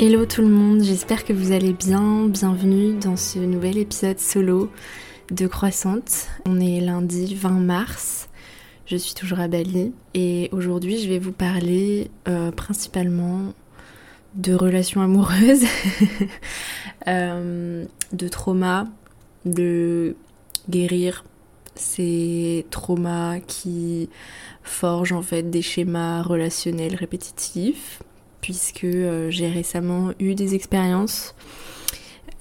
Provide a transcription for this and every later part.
Hello tout le monde, j'espère que vous allez bien. Bienvenue dans ce nouvel épisode solo de Croissante. On est lundi 20 mars. Je suis toujours à Bali et aujourd'hui je vais vous parler euh, principalement de relations amoureuses, euh, de trauma, de guérir ces traumas qui forgent en fait des schémas relationnels répétitifs puisque euh, j'ai récemment eu des expériences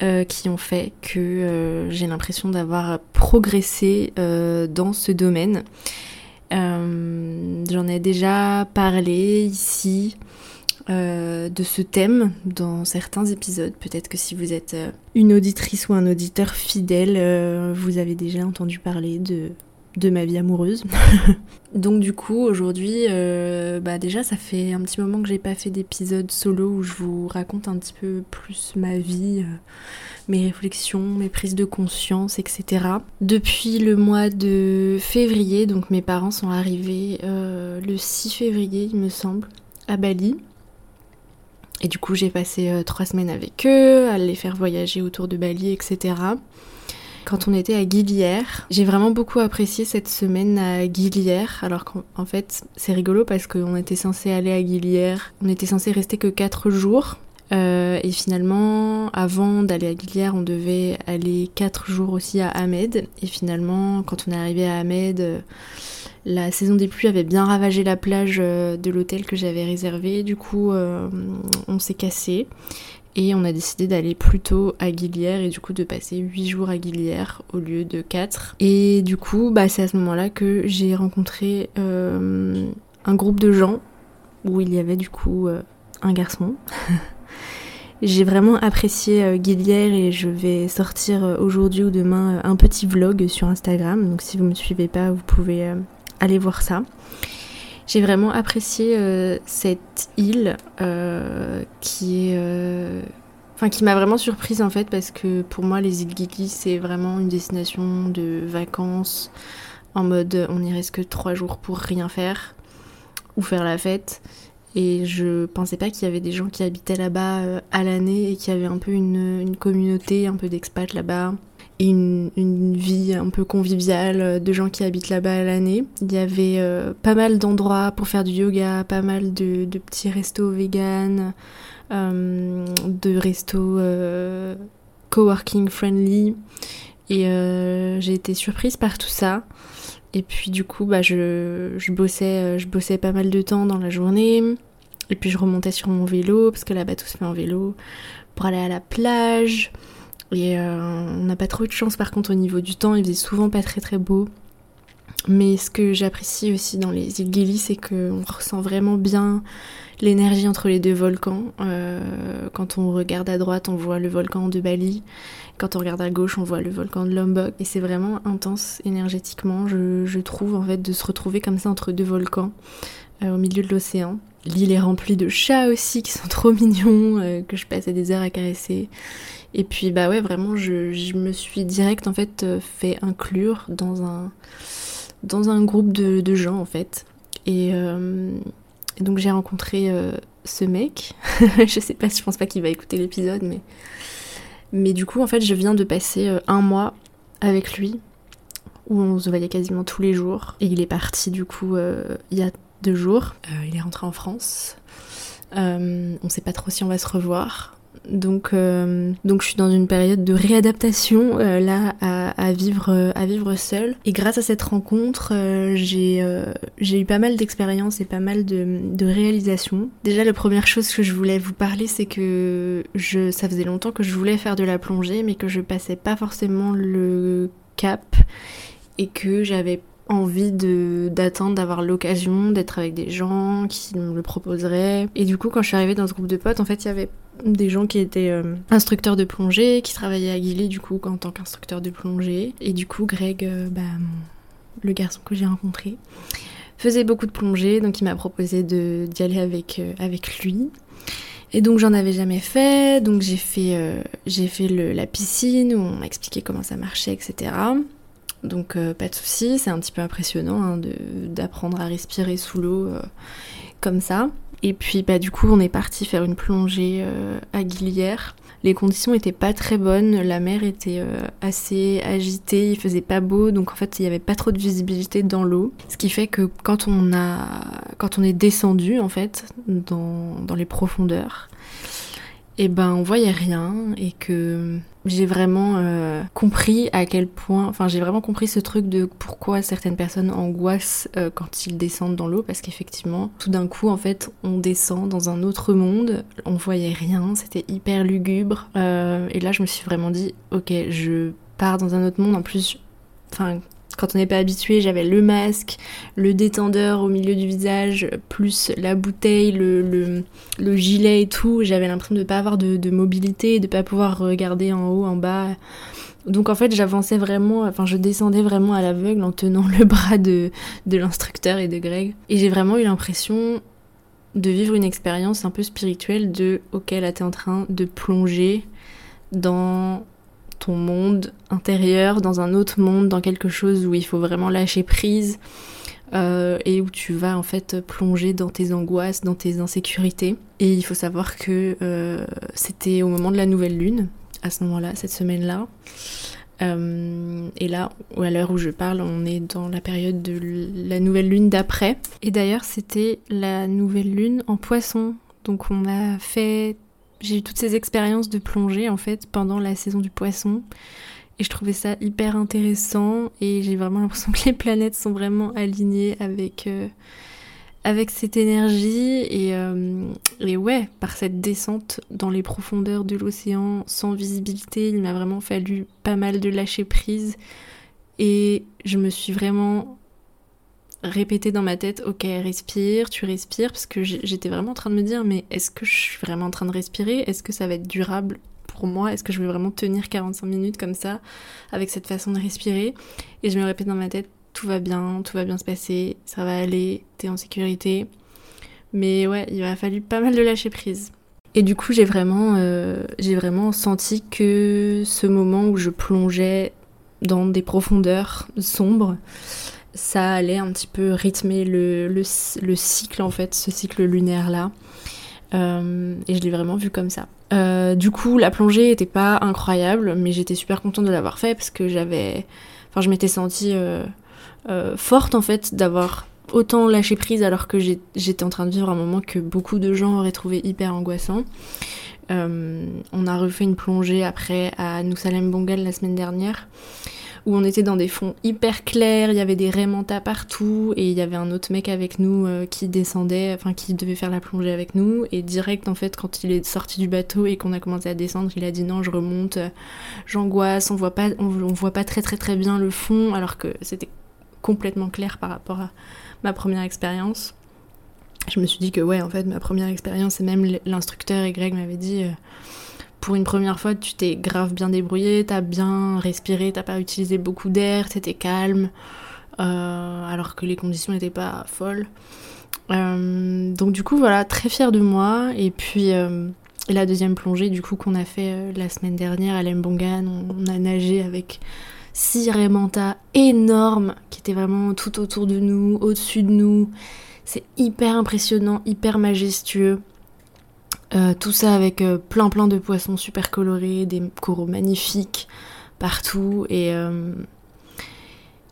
euh, qui ont fait que euh, j'ai l'impression d'avoir progressé dans ce domaine. J'en ai déjà parlé ici de ce thème dans certains épisodes. Peut-être que si vous êtes une auditrice ou un auditeur fidèle, vous avez déjà entendu parler de de ma vie amoureuse. Donc du coup aujourd'hui, euh, bah déjà ça fait un petit moment que j'ai pas fait d'épisode solo où je vous raconte un petit peu plus ma vie, euh, mes réflexions, mes prises de conscience, etc. Depuis le mois de février, donc mes parents sont arrivés euh, le 6 février il me semble, à Bali. Et du coup j'ai passé trois semaines avec eux, à les faire voyager autour de Bali, etc quand on était à Guilière. J'ai vraiment beaucoup apprécié cette semaine à Guilière, alors qu'en fait c'est rigolo parce qu'on était censé aller à Guilière, on était censé rester que 4 jours. Euh, et finalement, avant d'aller à Guilière, on devait aller 4 jours aussi à Ahmed. Et finalement, quand on est arrivé à Ahmed, euh, la saison des pluies avait bien ravagé la plage euh, de l'hôtel que j'avais réservé. Du coup, on s'est cassé et on a décidé d'aller plutôt à Guilière et du coup de passer 8 jours à Guilière au lieu de 4. Et du coup, bah, c'est à ce moment-là que j'ai rencontré euh, un groupe de gens où il y avait du coup euh, un garçon. j'ai vraiment apprécié euh, et je vais sortir aujourd'hui ou demain un petit vlog sur Instagram. Donc si vous ne me suivez pas, vous pouvez aller voir ça. J'ai vraiment apprécié euh, cette île euh, qui est. Euh, m'a vraiment surprise en fait, parce que pour moi, les îles Gili, c'est vraiment une destination de vacances en mode on y reste que trois jours pour rien faire ou faire la fête. Et je pensais pas qu'il y avait des gens qui habitaient là-bas à l'année et qu'il y avait un peu une, une communauté, un peu d'expats là-bas une, vie un peu conviviale de gens qui habitent là-bas à l'année. Il y avait euh, pas mal d'endroits pour faire du yoga, pas mal de, de petits restos vegan, euh, de restos euh, coworking friendly. Et j'ai été surprise par tout ça. Et puis du coup, bah, je, je, bossais, je bossais pas mal de temps dans la journée. Et puis je remontais sur mon vélo, parce que là-bas tout se fait en vélo, pour aller à la plage. Et euh, on n'a pas trop eu de chance par contre au niveau du temps, il faisait souvent pas très très beau. Mais ce que j'apprécie aussi dans les îles Gili, c'est qu'on ressent vraiment bien l'énergie entre les deux volcans. Euh, quand on regarde à droite, on voit le volcan de Bali. Quand on regarde à gauche, on voit le volcan de Lombok. Et c'est vraiment intense énergétiquement, je, trouve, en fait, de se retrouver comme ça entre deux volcans euh, au milieu de l'océan. L'île est remplie de chats aussi qui sont trop mignons, que je passais des heures à caresser. Et puis bah ouais, vraiment, je, me suis direct en fait euh, fait inclure dans un, dans un groupe de, gens en fait. Et, euh, donc j'ai rencontré euh, ce mec. je sais pas, je pense pas qu'il va écouter l'épisode, mais mais du coup en fait je viens de passer un mois avec lui où on se voyait quasiment tous les jours. Et il est parti du coup il y a deux jours. il est rentré en France. on sait pas trop si on va se revoir. Donc, euh, donc je suis dans une période de réadaptation euh, là à, vivre à vivre seule. Et grâce à cette rencontre, euh, j'ai j'ai eu pas mal d'expériences et pas mal de, de réalisations. Déjà, la première chose que je voulais vous parler, c'est que je ça faisait longtemps que je voulais faire de la plongée, mais que je passais pas forcément le cap et que j'avais envie de d'attendre d'avoir l'occasion d'être avec des gens qui me le proposeraient et du coup quand je suis arrivée dans ce groupe de potes en fait il y avait des gens qui étaient euh, instructeurs de plongée qui travaillaient à Guilly du coup en tant qu'instructeur de plongée et du coup Greg euh, bah, le garçon que j'ai rencontré faisait beaucoup de plongée donc il m'a proposé d'y aller avec euh, avec lui et donc j'en avais jamais fait, donc j'ai fait, j'ai fait le, la piscine où on m'a expliqué comment ça marchait, etc. Donc pas de souci, c'est un petit peu impressionnant hein, d'apprendre à respirer sous l'eau comme ça. Et puis bah du coup on est parti faire une plongée à Guilière. Les conditions étaient pas très bonnes, la mer était assez agitée, il faisait pas beau, donc en fait il y avait pas trop de visibilité dans l'eau. Ce qui fait que quand on a quand on est descendu en fait dans, les profondeurs, eh ben on voyait rien et que j'ai vraiment euh, compris à quel point, enfin j'ai vraiment compris ce truc de pourquoi certaines personnes angoissent euh, quand ils descendent dans l'eau. Parce qu'effectivement tout d'un coup en fait on descend dans un autre monde, on voyait rien, c'était hyper lugubre. Euh, et là je me suis vraiment dit ok je pars dans un autre monde. En plus, enfin quand on n'est pas habitué, j'avais le masque, le détendeur au milieu du visage, plus la bouteille, le, le, gilet et tout. J'avais l'impression de ne pas avoir de, mobilité, de ne pas pouvoir regarder en haut, en bas. Donc en fait, j'avançais vraiment, enfin je descendais vraiment à l'aveugle en tenant le bras de, de l'instructeur et de Greg. Et j'ai vraiment eu l'impression de vivre une expérience un peu spirituelle de ok là t'es en train de plonger dans ton monde intérieur dans un autre monde, dans quelque chose où il faut vraiment lâcher prise euh, et où tu vas en fait plonger dans tes angoisses, dans tes insécurités. Et il faut savoir que euh, c'était au moment de la nouvelle lune, à ce moment-là, cette semaine-là. Euh, et là, à l'heure où je parle, on est dans la période de la nouvelle lune d'après. Et d'ailleurs, c'était la nouvelle lune en poisson. Donc on a fait j'ai eu toutes ces expériences de plongée en fait pendant la saison du poisson. Et je trouvais ça hyper intéressant. Et j'ai vraiment l'impression que les planètes sont vraiment alignées avec euh, avec cette énergie. Et, euh, et ouais par cette descente dans les profondeurs de l'océan sans visibilité il m'a vraiment fallu pas mal de lâcher prise. Et je me suis vraiment répéter dans ma tête, ok, respire, tu respires, parce que j'étais vraiment en train de me dire, mais est-ce que je suis vraiment en train de respirer? Est-ce que ça va être durable pour moi? Est-ce que je vais vraiment tenir 45 minutes comme ça, avec cette façon de respirer? Et je me répète dans ma tête, tout va bien, tout va bien se passer, ça va aller, t'es en sécurité. Mais ouais, il m'a fallu pas mal de lâcher prise. Et du coup, j'ai vraiment, euh, j'ai vraiment senti que ce moment où je plongeais dans des profondeurs sombres, ça allait un petit peu rythmer le, le, cycle en fait, ce cycle lunaire là. Euh, et je l'ai vraiment vu comme ça. Euh, du coup, la plongée était pas incroyable, mais j'étais super contente de l'avoir fait parce que j'avais, enfin, je m'étais sentie euh, forte en fait d'avoir autant lâché prise alors que j'étais en train de vivre un moment que beaucoup de gens auraient trouvé hyper angoissant. on a refait une plongée après à Nusalem Bongal la semaine dernière où on était dans des fonds hyper clairs, il y avait des raimentas partout, et il y avait un autre mec avec nous euh, qui descendait, enfin qui devait faire la plongée avec nous, et direct en fait quand il est sorti du bateau et qu'on a commencé à descendre, il a dit non je remonte, euh, j'angoisse, on voit pas, on, voit pas très très très bien le fond, alors que c'était complètement clair par rapport à ma première expérience. Je me suis dit que ouais en fait ma première expérience et même l'instructeur et Greg m'avaient dit euh, pour une première fois, tu t'es grave bien débrouillé, t'as bien respiré, t'as pas utilisé beaucoup d'air, t'étais calme, euh, alors que les conditions n'étaient pas folles. Euh, donc du coup, voilà, très fière de moi. Et puis euh, la deuxième plongée, du coup, qu'on a fait la semaine dernière à Lembongan, on, a nagé avec six manta énormes qui étaient vraiment tout autour de nous, au-dessus de nous. C'est hyper impressionnant, hyper majestueux. Euh, tout ça avec euh, plein plein de poissons super colorés, des coraux magnifiques partout. Et euh,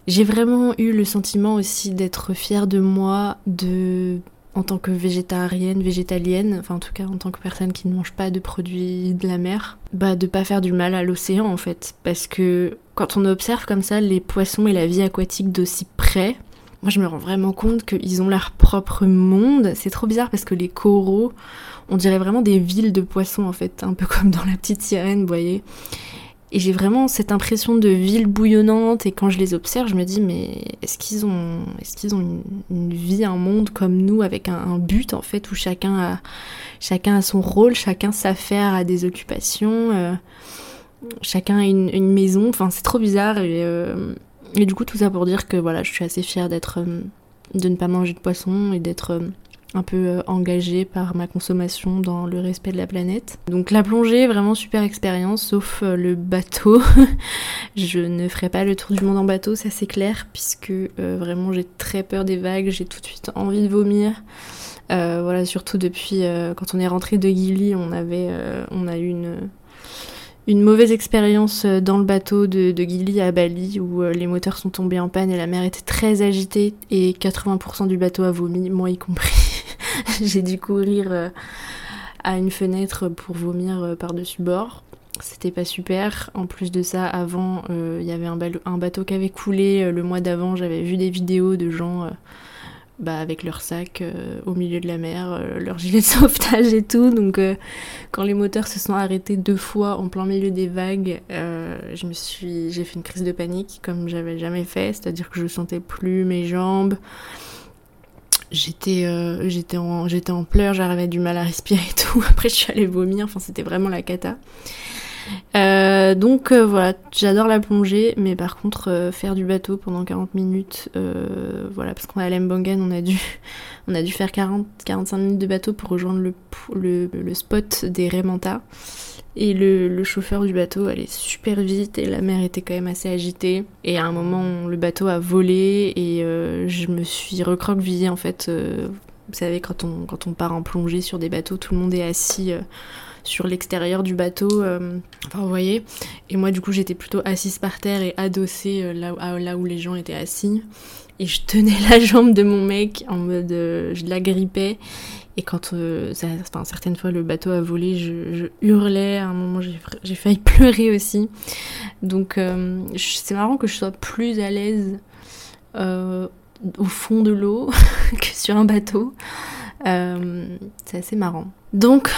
j'ai vraiment eu le sentiment aussi d'être fière de moi de en tant que végétarienne, végétalienne, enfin en tout cas en tant que personne qui ne mange pas de produits de la mer, bah de pas faire du mal à l'océan en fait. Parce que quand on observe comme ça les poissons et la vie aquatique d'aussi près, moi je me rends vraiment compte qu'ils ont leur propre monde, c'est trop bizarre parce que les coraux on dirait vraiment des villes de poissons en fait, un peu comme dans la petite sirène, vous voyez. Et j'ai vraiment cette impression de ville bouillonnante et quand je les observe, je me dis mais est-ce qu'ils ont, est-ce ont une, vie, un monde comme nous avec un, but en fait où chacun a, chacun a son rôle, chacun s'affaire à des occupations, euh, chacun a une, maison. Enfin c'est trop bizarre et, euh, et, du coup tout ça pour dire que voilà je suis assez fière d'être, euh, de ne pas manger de poisson et d'être un peu engagée par ma consommation dans le respect de la planète. Donc la plongée, vraiment super expérience, sauf le bateau. je ne ferai pas le tour du monde en bateau, ça c'est clair, puisque vraiment j'ai très peur des vagues, j'ai tout de suite envie de vomir. voilà, surtout depuis quand on est rentré de Gili, on avait, on a eu une une mauvaise expérience euh, dans le bateau de, de Gili à Bali où euh, les moteurs sont tombés en panne et la mer était très agitée et 80% du bateau a vomi, moi y compris. J'ai dû courir euh, à une fenêtre pour vomir par-dessus bord. C'était pas super. En plus de ça, avant, il y avait un, bateau qui avait coulé le mois d'avant. J'avais vu des vidéos de gens bah, avec leur sac euh, au milieu de la mer, euh, leur gilet de sauvetage et tout. Donc euh, quand les moteurs se sont arrêtés deux fois en plein milieu des vagues, je me suis, j'ai fait une crise de panique comme j'avais jamais fait, c'est-à-dire que je sentais plus mes jambes. J'étais, j'étais en, j'étais en pleurs, j'avais du mal à respirer et tout. Après, je suis allée vomir. Enfin, c'était vraiment la cata. Euh, donc euh, voilà, j'adore la plongée, mais par contre euh, faire du bateau pendant 40 minutes, voilà, parce qu'on est à on a dû, on a dû faire 40-45 minutes de bateau pour rejoindre le, le, spot des Remanta. Et le, chauffeur du bateau allait super vite et la mer était quand même assez agitée. Et à un moment, le bateau a volé et je me suis recroquevillée en fait. vous savez, quand on, quand on part en plongée sur des bateaux, tout le monde est assis sur l'extérieur du bateau. Euh, enfin, vous voyez. Et moi, du coup, j'étais plutôt assise par terre et adossée euh, là, où les gens étaient assis. Et je tenais la jambe de mon mec en mode. Euh, je la grippais. Et quand ça, enfin, certaines fois le bateau a volé, je, hurlais. À un moment, j'ai failli pleurer aussi. Donc, c'est marrant que je sois plus à l'aise au fond de l'eau que sur un bateau. c'est assez marrant. Donc,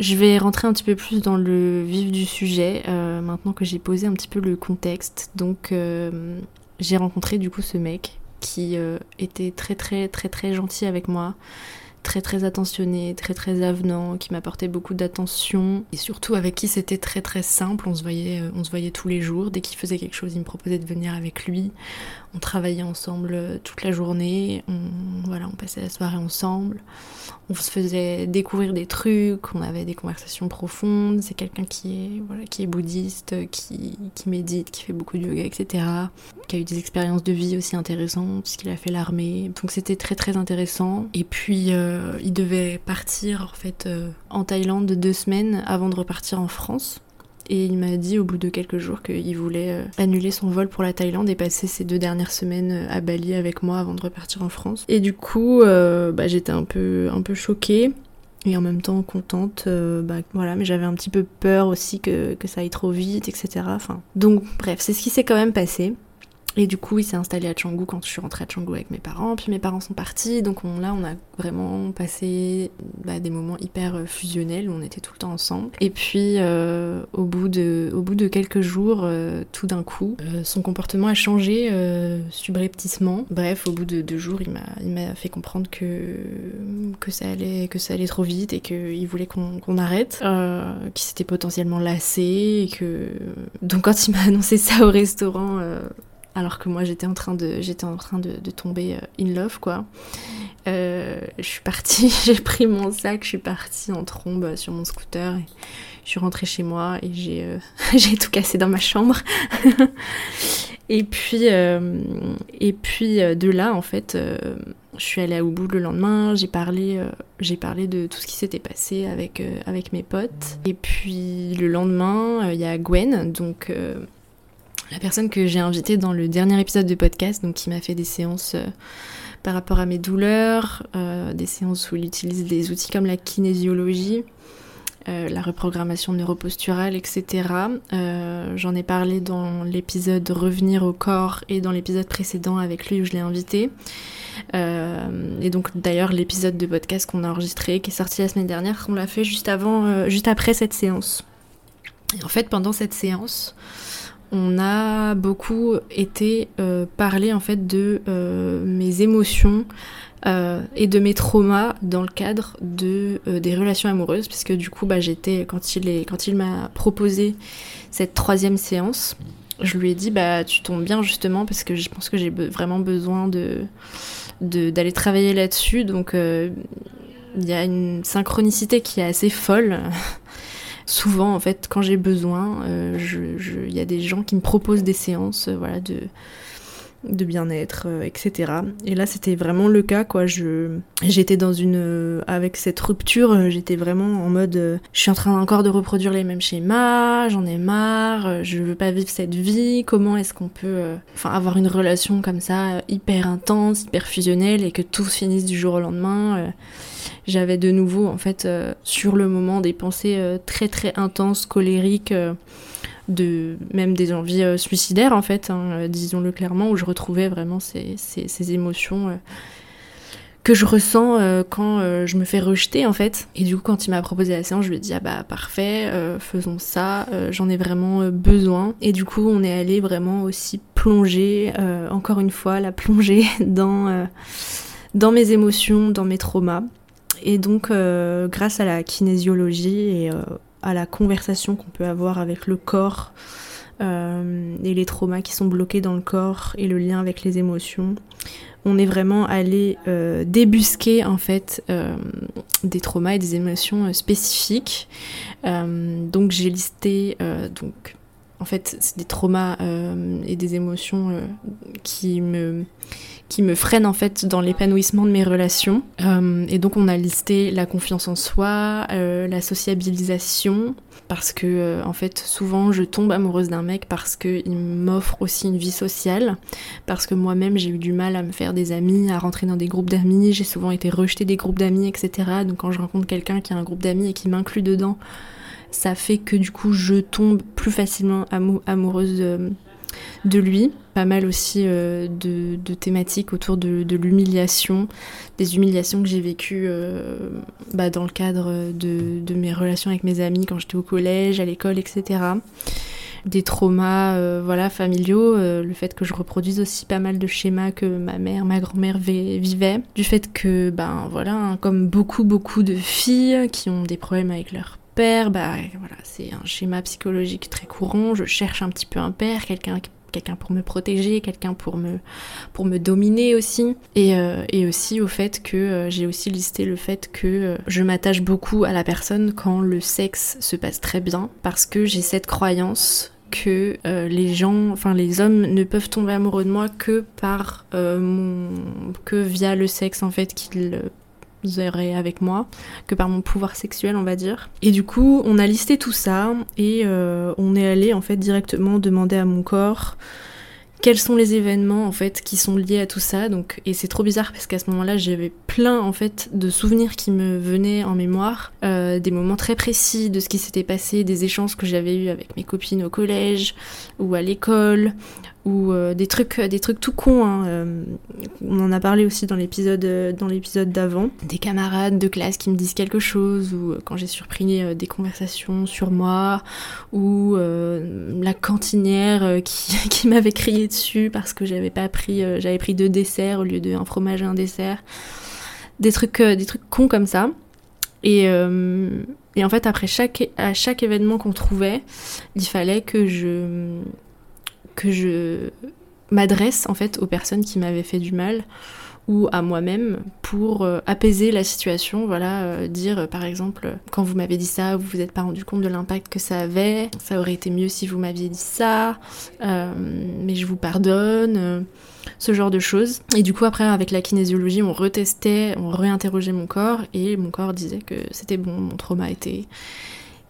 je vais rentrer un petit peu plus dans le vif du sujet euh, maintenant que j'ai posé un petit peu le contexte. Donc euh, j'ai rencontré du coup ce mec qui euh, était très très très très gentil avec moi, très très attentionné, très très avenant, qui m'apportait beaucoup d'attention et surtout avec qui c'était très très simple. On se voyait, on se voyait tous les jours. Dès qu'il faisait quelque chose, il me proposait de venir avec lui. On travaillait ensemble toute la journée. On, voilà, on passait la soirée ensemble on se faisait découvrir des trucs, on avait des conversations profondes. C'est quelqu'un qui est voilà, qui est bouddhiste, qui, médite, qui fait beaucoup de yoga, etc. Qui a eu des expériences de vie aussi intéressantes puisqu'il a fait l'armée. Donc c'était très très intéressant. Et puis euh, il devait partir en fait euh, en Thaïlande deux semaines avant de repartir en France. Et il m'a dit au bout de quelques jours qu'il voulait euh, annuler son vol pour la Thaïlande et passer ses deux dernières semaines euh, à Bali avec moi avant de repartir en France. Et du coup, euh, bah, j'étais un peu, un peu choquée et en même temps contente bah, voilà mais j'avais un petit peu peur aussi que, que ça aille trop vite etc enfin donc bref c'est ce qui s'est quand même passé et du coup, il s'est installé à Canggu quand je suis rentrée à Canggu avec mes parents. Puis mes parents sont partis, donc là, on a vraiment passé bah, des moments hyper euh, fusionnels où on était tout le temps ensemble. Et puis, euh, au, bout de, au bout de quelques jours, euh, tout d'un coup, son comportement a changé subrepticement. Bref, au bout de deux jours, il m'a fait comprendre que, que, ça allait, que ça allait trop vite et qu'il voulait qu'on arrête, qu'il s'était potentiellement lassé. Et que... Donc, quand il m'a annoncé ça au restaurant, alors que moi j'étais en train de j'étais en train de, tomber euh, in love quoi. Euh, je suis partie, j'ai pris mon sac, je suis partie en trombe sur mon scooter je suis rentrée chez moi et j'ai euh, tout cassé dans ma chambre. et puis et puis de là en fait je suis allée à Ubud le lendemain, j'ai parlé j'ai parlé de tout ce qui s'était passé avec avec mes potes et puis le lendemain il y a Gwen donc la personne que j'ai invitée dans le dernier épisode de podcast, donc qui m'a fait des séances euh, par rapport à mes douleurs, euh, des séances où il utilise des outils comme la kinésiologie, euh, la reprogrammation neuroposturale, etc. J'en ai parlé dans l'épisode Revenir au corps et dans l'épisode précédent avec lui où je l'ai invité. et donc d'ailleurs l'épisode de podcast qu'on a enregistré, qui est sorti la semaine dernière, on l'a fait juste avant, juste après cette séance. Et en fait pendant cette séance, on a beaucoup été euh, parler en fait de euh, mes émotions euh, et de mes traumas dans le cadre de des relations amoureuses puisque du coup bah j'étais quand il est quand il m'a proposé cette troisième séance je lui ai dit bah tu tombes bien justement parce que je pense que j'ai vraiment besoin de d'aller travailler là-dessus donc il y a une synchronicité qui est assez folle. Souvent, en fait, quand j'ai besoin, il y a des gens qui me proposent des séances, voilà, de de bien-être, euh, etc. Et là, c'était vraiment le cas, quoi. Je, j'étais dans une, euh, avec cette rupture, euh, j'étais vraiment en mode, je suis en train encore de reproduire les mêmes schémas, j'en ai marre, je veux pas vivre cette vie. Comment est-ce qu'on peut, enfin, avoir une relation comme ça, hyper intense, hyper fusionnelle, et que tout se finisse du jour au lendemain. J'avais de nouveau, en fait, sur le moment, des pensées très très intenses, colériques de même des envies euh, suicidaires en fait, hein, euh, disons-le clairement, où je retrouvais vraiment ces, ces, émotions euh, que je ressens quand je me fais rejeter en fait. Et du coup quand il m'a proposé la séance, je lui ai dit ah bah parfait, faisons ça, j'en ai vraiment besoin. Et du coup on est allé vraiment aussi plonger, encore une fois, la plonger dans, dans mes émotions, dans mes traumas. Et donc grâce à la kinésiologie et à la conversation qu'on peut avoir avec le corps euh, et les traumas qui sont bloqués dans le corps et le lien avec les émotions. On est vraiment allé euh, débusquer en fait euh, des traumas et des émotions spécifiques. donc j'ai listé donc en fait c'est des traumas et des émotions qui me qui me freine en fait dans l'épanouissement de mes relations. Euh, et donc on a listé la confiance en soi, euh, la sociabilisation, parce que euh, en fait souvent je tombe amoureuse d'un mec parce qu'il m'offre aussi une vie sociale, parce que moi-même j'ai eu du mal à me faire des amis, à rentrer dans des groupes d'amis, j'ai souvent été rejetée des groupes d'amis, etc. Donc quand je rencontre quelqu'un qui a un groupe d'amis et qui m'inclut dedans, ça fait que du coup je tombe plus facilement amoureuse de lui, pas mal aussi euh, de, thématiques autour de, l'humiliation, des humiliations que j'ai vécues euh, bah, dans le cadre de, mes relations avec mes amis quand j'étais au collège, à l'école, etc. Des traumas euh, voilà, familiaux, le fait que je reproduise aussi pas mal de schémas que ma mère, ma grand-mère vivaient, du fait que, ben voilà, hein, comme beaucoup, beaucoup de filles qui ont des problèmes avec leur bah voilà, c'est un schéma psychologique très courant. Je cherche un petit peu un père, quelqu'un quelqu'un pour me protéger, quelqu'un pour me, pour me dominer aussi. Et, euh, aussi au fait que euh, j'ai aussi listé le fait que euh, je m'attache beaucoup à la personne quand le sexe se passe très bien, parce que j'ai cette croyance que les gens, enfin les hommes ne peuvent tomber amoureux de moi que par mon, que via le sexe en fait qu'ils avec moi que par mon pouvoir sexuel on va dire. Et du coup on a listé tout ça et euh, on est allé en fait directement demander à mon corps quels sont les événements en fait qui sont liés à tout ça. Donc et c'est trop bizarre parce qu'à ce moment-là j'avais plein en fait de souvenirs qui me venaient en mémoire euh, des moments très précis de ce qui s'était passé des échanges que j'avais eu avec mes copines au collège ou à l'école ou euh, des trucs des trucs tout cons hein, euh, on en a parlé aussi dans l'épisode dans l'épisode d'avant des camarades de classe qui me disent quelque chose ou quand j'ai surpris des conversations sur moi ou la cantinière qui, qui m'avait crié dessus parce que j'avais pas pris, euh, j'avais pris deux desserts au lieu d'un fromage et un dessert. Des trucs, euh, des trucs cons comme ça. Et, euh, et en fait, après chaque, à chaque événement qu'on trouvait, il fallait que je, que je m'adresse en fait aux personnes qui m'avaient fait du mal ou à moi-même pour euh, apaiser la situation, voilà, euh, dire euh, par exemple quand vous m'avez dit ça, vous vous êtes pas rendu compte de l'impact que ça avait, ça aurait été mieux si vous m'aviez dit ça, mais je vous pardonne, ce genre de choses. Et du coup après avec la kinésiologie, on retestait, on réinterrogeait mon corps et mon corps disait que c'était bon, mon trauma était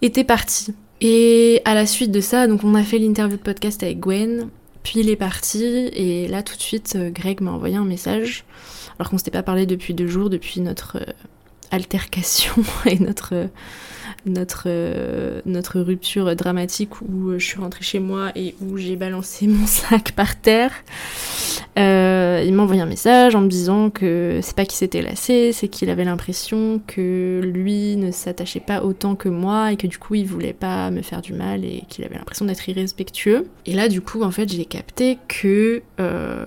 était parti. Et à la suite de ça, donc on a fait l'interview de podcast avec Gwen, puis il est parti. Et là tout de suite euh, Greg m'a envoyé un message. Alors qu'on s'était pas parlé depuis deux jours depuis notre euh, altercation et notre euh, notre, euh, notre rupture dramatique où je suis rentrée chez moi et où j'ai balancé mon sac par terre. Euh, il m'a envoyé un message en me disant que c'est pas qu'il s'était lassé, c'est qu'il avait l'impression que lui ne s'attachait pas autant que moi et que du coup il voulait pas me faire du mal et qu'il avait l'impression d'être irrespectueux. Et là du coup en fait j'ai capté que euh,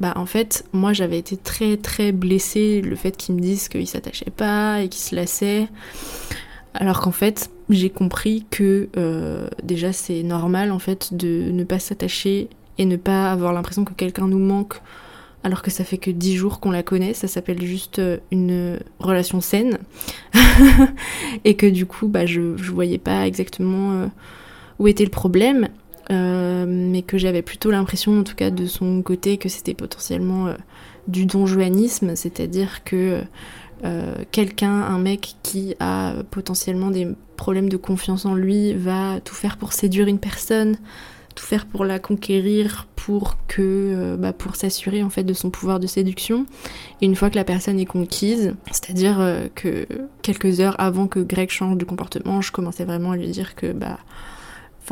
bah en fait moi j'avais été très très blessée le fait qu'ils me disent qu'il s'attachait pas et qu'il se lassait alors qu'en fait, j'ai compris que euh, déjà c'est normal en fait de ne pas s'attacher et ne pas avoir l'impression que quelqu'un nous manque alors que ça fait que dix jours qu'on la connaît, ça s'appelle juste euh, une relation saine, et que du coup, bah, je, je voyais pas exactement euh, où était le problème, mais que j'avais plutôt l'impression, en tout cas de son côté, que c'était potentiellement du donjuanisme, c'est-à-dire que quelqu'un, un mec qui a potentiellement des problèmes de confiance en lui, va tout faire pour séduire une personne, tout faire pour la conquérir, pour que, euh, bah, pour s'assurer en fait de son pouvoir de séduction. Et une fois que la personne est conquise, c'est-à-dire euh, que quelques heures avant que Greg change de comportement, je commençais vraiment à lui dire que bah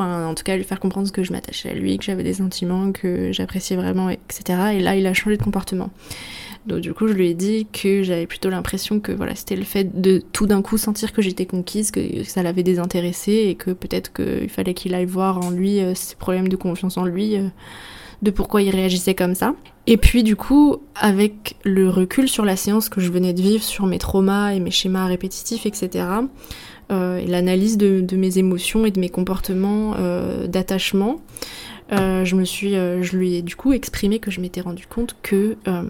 en tout cas lui faire comprendre que je m'attachais à lui, que j'avais des sentiments, que j'appréciais vraiment, etc. Et là il a changé de comportement. Donc du coup, je lui ai dit que j'avais plutôt l'impression que voilà, c'était le fait de tout d'un coup sentir que j'étais conquise, que ça l'avait désintéressé et que peut-être qu'il fallait qu'il aille voir en lui euh, ses problèmes de confiance en lui, euh, de pourquoi il réagissait comme ça. Et puis du coup, avec le recul sur la séance que je venais de vivre, sur mes traumas et mes schémas répétitifs, etc., et l'analyse de, mes émotions et de mes comportements d'attachement, euh, je me suis, euh, lui ai du coup exprimé que je m'étais rendu compte que euh,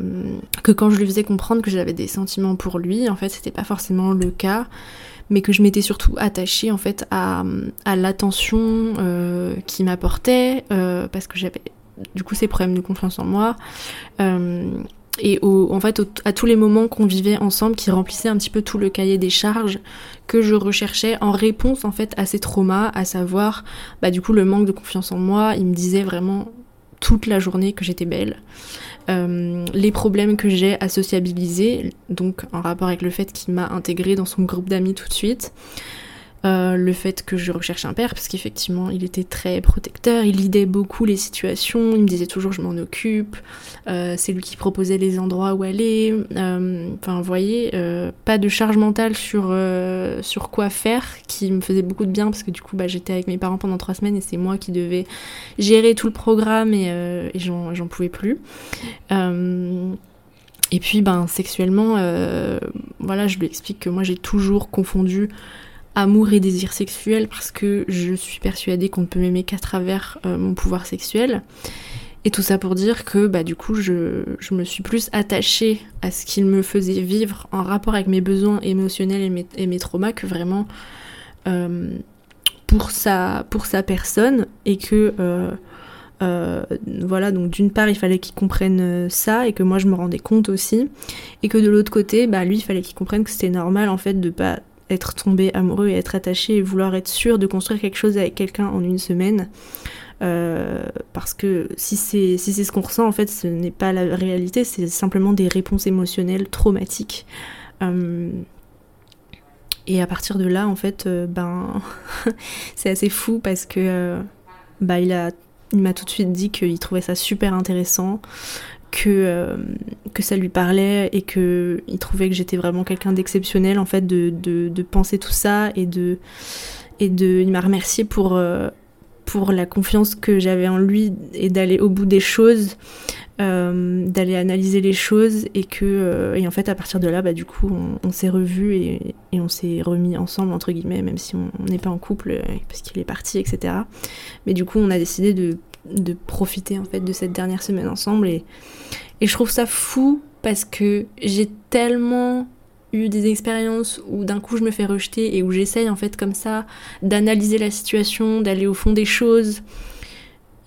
que quand je lui faisais comprendre que j'avais des sentiments pour lui, en fait, c'était pas forcément le cas, mais que je m'étais surtout attachée en fait à, à l'attention qu'il m'apportait parce que j'avais du coup ces problèmes de confiance en moi et en fait à tous les moments qu'on vivait ensemble qui remplissaient un petit peu tout le cahier des charges que je recherchais en réponse en fait à ces traumas, à savoir bah du coup le manque de confiance en moi, il me disait vraiment toute la journée que j'étais belle. Euh, les problèmes que j'ai à donc en rapport avec le fait qu'il m'a intégré dans son groupe d'amis tout de suite, euh, le fait que je recherche un père, parce qu'effectivement il était très protecteur, il lidait beaucoup les situations, il me disait toujours je m'en occupe, euh, c'est lui qui proposait les endroits où aller, euh, enfin vous voyez, pas de charge mentale sur, sur quoi faire, qui me faisait beaucoup de bien, parce que du coup bah, j'étais avec mes parents pendant trois semaines et c'est moi qui devais gérer tout le programme et, et j'en pouvais plus. et puis ben sexuellement, voilà, je lui explique que moi j'ai toujours confondu amour et désir sexuel parce que je suis persuadée qu'on ne peut m'aimer qu'à travers euh, mon pouvoir sexuel. Et tout ça pour dire que bah, du coup je, me suis plus attachée à ce qu'il me faisait vivre en rapport avec mes besoins émotionnels et mes, traumas que vraiment euh, pour, sa, pour sa personne et que euh, voilà, donc d'une part, il fallait qu'il comprenne ça et que moi je me rendais compte aussi. Et que de l'autre côté, bah lui, il fallait qu'il comprenne que c'était normal en fait de pas être tombé amoureux et être attaché et vouloir être sûr de construire quelque chose avec quelqu'un en une semaine. Euh, parce que si c'est si c'est ce qu'on ressent en fait ce n'est pas la réalité c'est simplement des réponses émotionnelles traumatiques euh, et à partir de là en fait euh, ben c'est assez fou parce que bah il a il m'a tout de suite dit qu'il trouvait ça super intéressant que, euh, que ça lui parlait et que il trouvait que j'étais vraiment quelqu'un d'exceptionnel en fait de, de, penser tout ça et de et de il m'a remercié pour euh, pour la confiance que j'avais en lui et d'aller au bout des choses euh, d'aller analyser les choses et que et en fait à partir de là bah du coup on, s'est revus et, et, on s'est remis ensemble entre guillemets même si on n'est pas en couple parce qu'il est parti etc mais du coup on a décidé de de profiter en fait de cette dernière semaine ensemble et, et je trouve ça fou parce que j'ai tellement eu des expériences où d'un coup je me fais rejeter et où j'essaye en fait comme ça d'analyser la situation, d'aller au fond des choses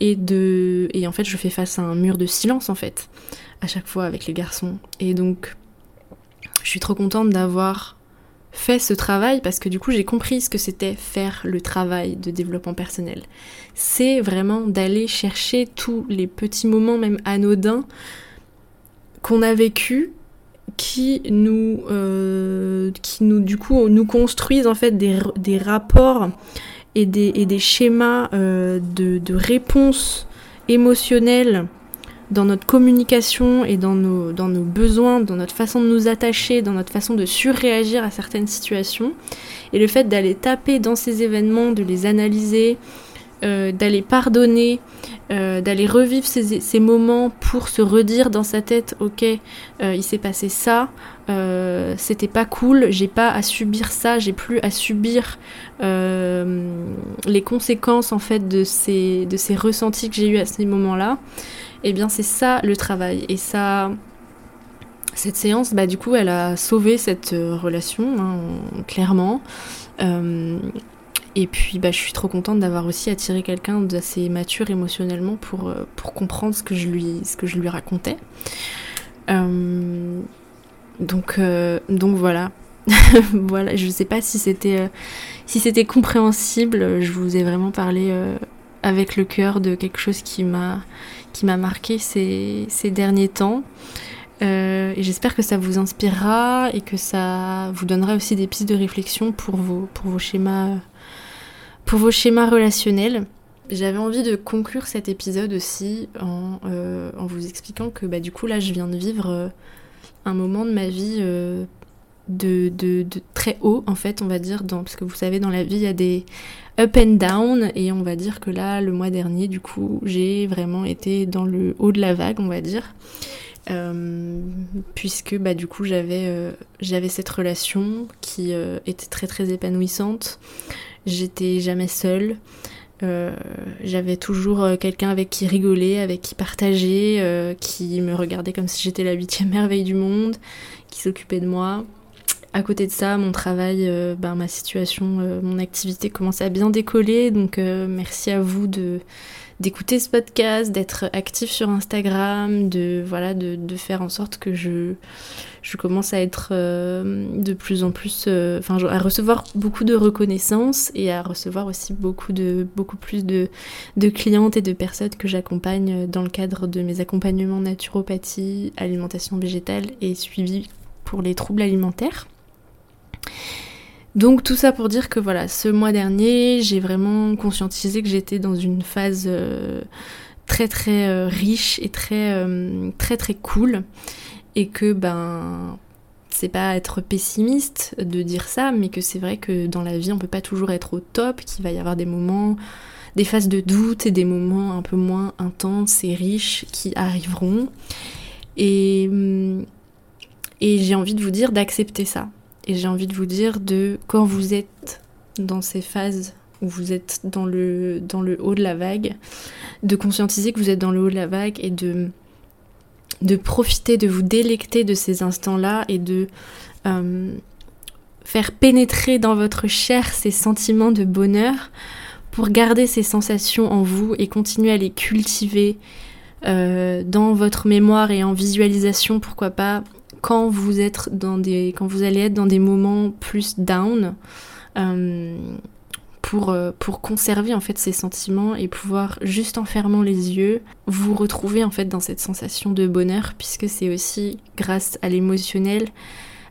et de et en fait je fais face à un mur de silence en fait à chaque fois avec les garçons. Et donc je suis trop contente d'avoir fait ce travail parce que du coup j'ai compris ce que c'était faire le travail de développement personnel. C'est vraiment d'aller chercher tous les petits moments même anodins qu'on a vécu qui nous euh, qui nous du coup nous construisent en fait des, rapports et des, et des schémas euh, de, de réponses émotionnelles dans notre communication et dans nos, dans nos besoins, dans notre façon de nous attacher, dans notre façon de surréagir à certaines situations. Et le fait d'aller taper dans ces événements, de les analyser, euh, d'aller pardonner, euh, d'aller revivre ces, moments pour se redire dans sa tête, ok, il s'est passé ça, c'était pas cool, j'ai pas à subir ça, j'ai plus à subir les conséquences en fait de ces, de ces ressentis que j'ai eu à ces moments-là. Et eh bien c'est ça le travail. Et ça, cette séance, bah, du coup, elle a sauvé cette euh, relation, hein, clairement. Euh, et puis, bah, je suis trop contente d'avoir aussi attiré quelqu'un d'assez mature émotionnellement pour, euh, comprendre ce que je lui, ce que je lui racontais. donc, donc voilà. voilà, je sais pas si c'était si c'était compréhensible. Je vous ai vraiment parlé avec le cœur de quelque chose qui m'a qui m'a marqué ces, derniers temps. Euh, et j'espère que ça vous inspirera et que ça vous donnera aussi des pistes de réflexion pour vos, pour vos, schémas, pour vos schémas relationnels. J'avais envie de conclure cet épisode aussi en, euh, en vous expliquant que bah, du coup là je viens de vivre euh, un moment de ma vie de, très haut en fait on va dire dans, parce que vous savez dans la vie il y a des up and down et on va dire que là le mois dernier du coup j'ai vraiment été dans le haut de la vague on va dire euh, puisque bah, du coup j'avais euh, j'avais cette relation qui euh, était très très épanouissante. J'étais jamais seule. j'avais toujours quelqu'un avec qui rigoler, avec qui partager, qui me regardait comme si j'étais la huitième merveille du monde, qui s'occupait de moi. À côté de ça, mon travail, bah, ma situation, mon activité commençait à bien décoller, donc merci à vous de d'écouter ce podcast, d'être actif sur Instagram, de voilà, de, de, faire en sorte que je, je commence à être euh, de plus en plus, euh, enfin, à recevoir beaucoup de reconnaissance et à recevoir aussi beaucoup de, beaucoup plus de, de clientes et de personnes que j'accompagne dans le cadre de mes accompagnements naturopathie, alimentation végétale et suivi pour les troubles alimentaires. Donc tout ça pour dire que voilà, ce mois dernier, j'ai vraiment conscientisé que j'étais dans une phase euh, très très euh, riche et très euh, très très cool et que ben c'est pas être pessimiste de dire ça, mais que c'est vrai que dans la vie on peut pas toujours être au top, qu'il va y avoir des moments, des phases de doute et des moments un peu moins intenses et riches qui arriveront. Et, et j'ai envie de vous dire d'accepter ça, et j'ai envie de vous dire de quand vous êtes dans ces phases où vous êtes dans le, haut de la vague, de conscientiser que vous êtes dans le haut de la vague et de, de profiter, de vous délecter de ces instants-là et de euh, faire pénétrer dans votre chair ces sentiments de bonheur pour garder ces sensations en vous et continuer à les cultiver euh, dans votre mémoire et en visualisation, pourquoi pas, quand vous êtes dans des, quand allez être dans des moments plus down, euh, pour, euh, pour conserver en fait ces sentiments et pouvoir juste en fermant les yeux vous retrouver en fait dans cette sensation de bonheur puisque c'est aussi grâce à l'émotionnel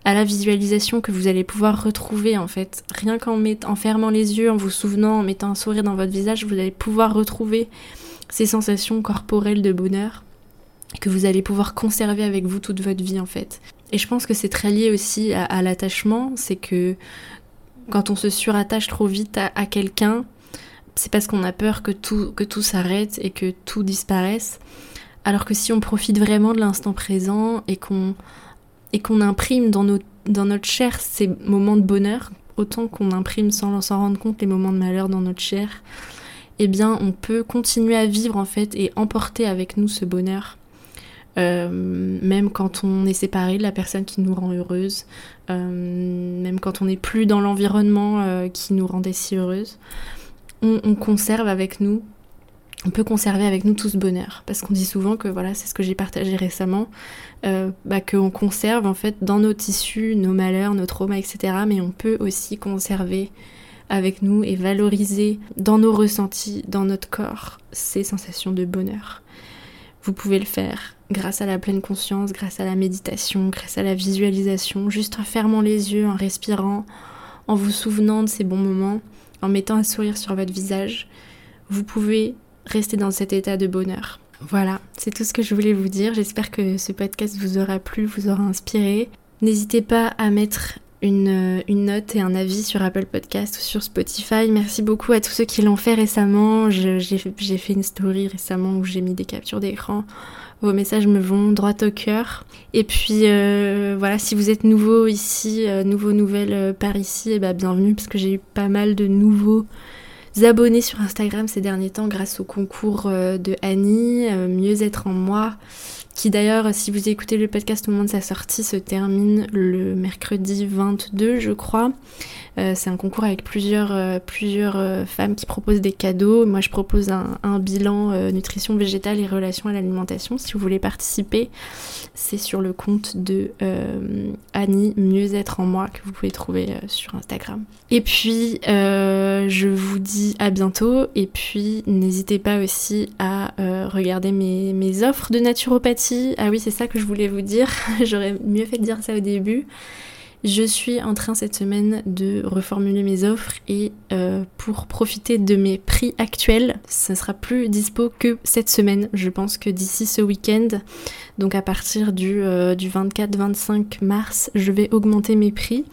à la visualisation que vous allez pouvoir retrouver en fait. Rien qu'en en fermant les yeux en vous souvenant en mettant un sourire dans votre visage vous allez pouvoir retrouver ces sensations corporelles de bonheur que vous allez pouvoir conserver avec vous toute votre vie en fait. Et je pense que c'est très lié aussi à, l'attachement, c'est que quand on se surattache trop vite à, quelqu'un, c'est parce qu'on a peur que tout, que tout s'arrête et que tout disparaisse. Alors que si on profite vraiment de l'instant présent et qu'on et qu'on imprime dans, dans notre chair ces moments de bonheur, autant qu'on imprime sans s'en rendre compte les moments de malheur dans notre chair, eh bien on peut continuer à vivre en fait et emporter avec nous ce bonheur euh, même quand on est séparé de la personne qui nous rend heureuse, euh, même quand on n'est plus dans l'environnement euh, qui nous rendait si heureuse, on, conserve avec nous, on peut conserver avec nous tout ce bonheur. Parce qu'on dit souvent que, voilà, c'est ce que j'ai partagé récemment, bah, qu'on conserve en fait dans nos tissus nos malheurs, nos traumas, etc. Mais on peut aussi conserver avec nous et valoriser dans nos ressentis, dans notre corps, ces sensations de bonheur. Vous pouvez le faire grâce à la pleine conscience, grâce à la méditation, grâce à la visualisation, juste en fermant les yeux, en respirant, en vous souvenant de ces bons moments, en mettant un sourire sur votre visage, vous pouvez rester dans cet état de bonheur. Voilà, c'est tout ce que je voulais vous dire. J'espère que ce podcast vous aura plu, vous aura inspiré. N'hésitez pas à mettre une, note et un avis sur Apple Podcast ou sur Spotify. Merci beaucoup à tous ceux qui l'ont fait récemment. J'ai fait une story récemment où j'ai mis des captures d'écran. Vos messages me vont droit au cœur. Et puis euh, voilà, si vous êtes nouveau ici, euh, nouveau nouvelle euh, par ici, et eh ben, bienvenue parce que j'ai eu pas mal de nouveaux abonnés sur Instagram ces derniers temps grâce au concours de Annie, Mieux être en moi qui d'ailleurs, si vous écoutez le podcast au moment de sa sortie, se termine le mercredi 22, je crois. Euh, c'est un concours avec plusieurs, euh, plusieurs euh, femmes qui proposent des cadeaux. Moi, je propose un, bilan nutrition végétale et relation à l'alimentation. Si vous voulez participer, c'est sur le compte de Annie Mieux être en moi que vous pouvez trouver sur Instagram. Et puis, je vous dis à bientôt. Et puis, n'hésitez pas aussi à regarder mes, mes offres de naturopathie. Ah oui, c'est ça que je voulais vous dire. J'aurais mieux fait de dire ça au début. Je suis en train cette semaine de reformuler mes offres et euh, pour profiter de mes prix actuels, ça sera plus dispo que cette semaine. Je pense que d'ici ce week-end, donc à partir du, euh, du 24-25 mars, je vais augmenter mes prix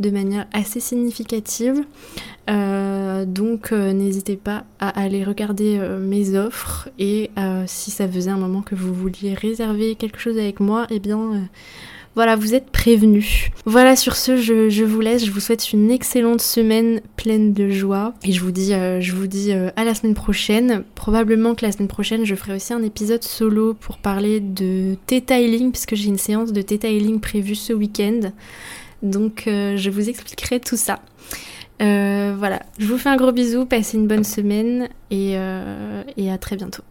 de manière assez significative. Euh, donc n'hésitez pas à aller regarder mes offres et si ça faisait un moment que vous vouliez réserver quelque chose avec moi, eh bien voilà, vous êtes prévenus. Voilà, sur ce, je, vous laisse. Je vous souhaite une excellente semaine pleine de joie. Et je vous dis, euh, je vous dis euh, à la semaine prochaine. Probablement que la semaine prochaine, je ferai aussi un épisode solo pour parler de T-Tiling, puisque j'ai une séance de T-Tiling prévue ce week-end. Donc, euh, je vous expliquerai tout ça. voilà, je vous fais un gros bisou, passez une bonne semaine et à très bientôt.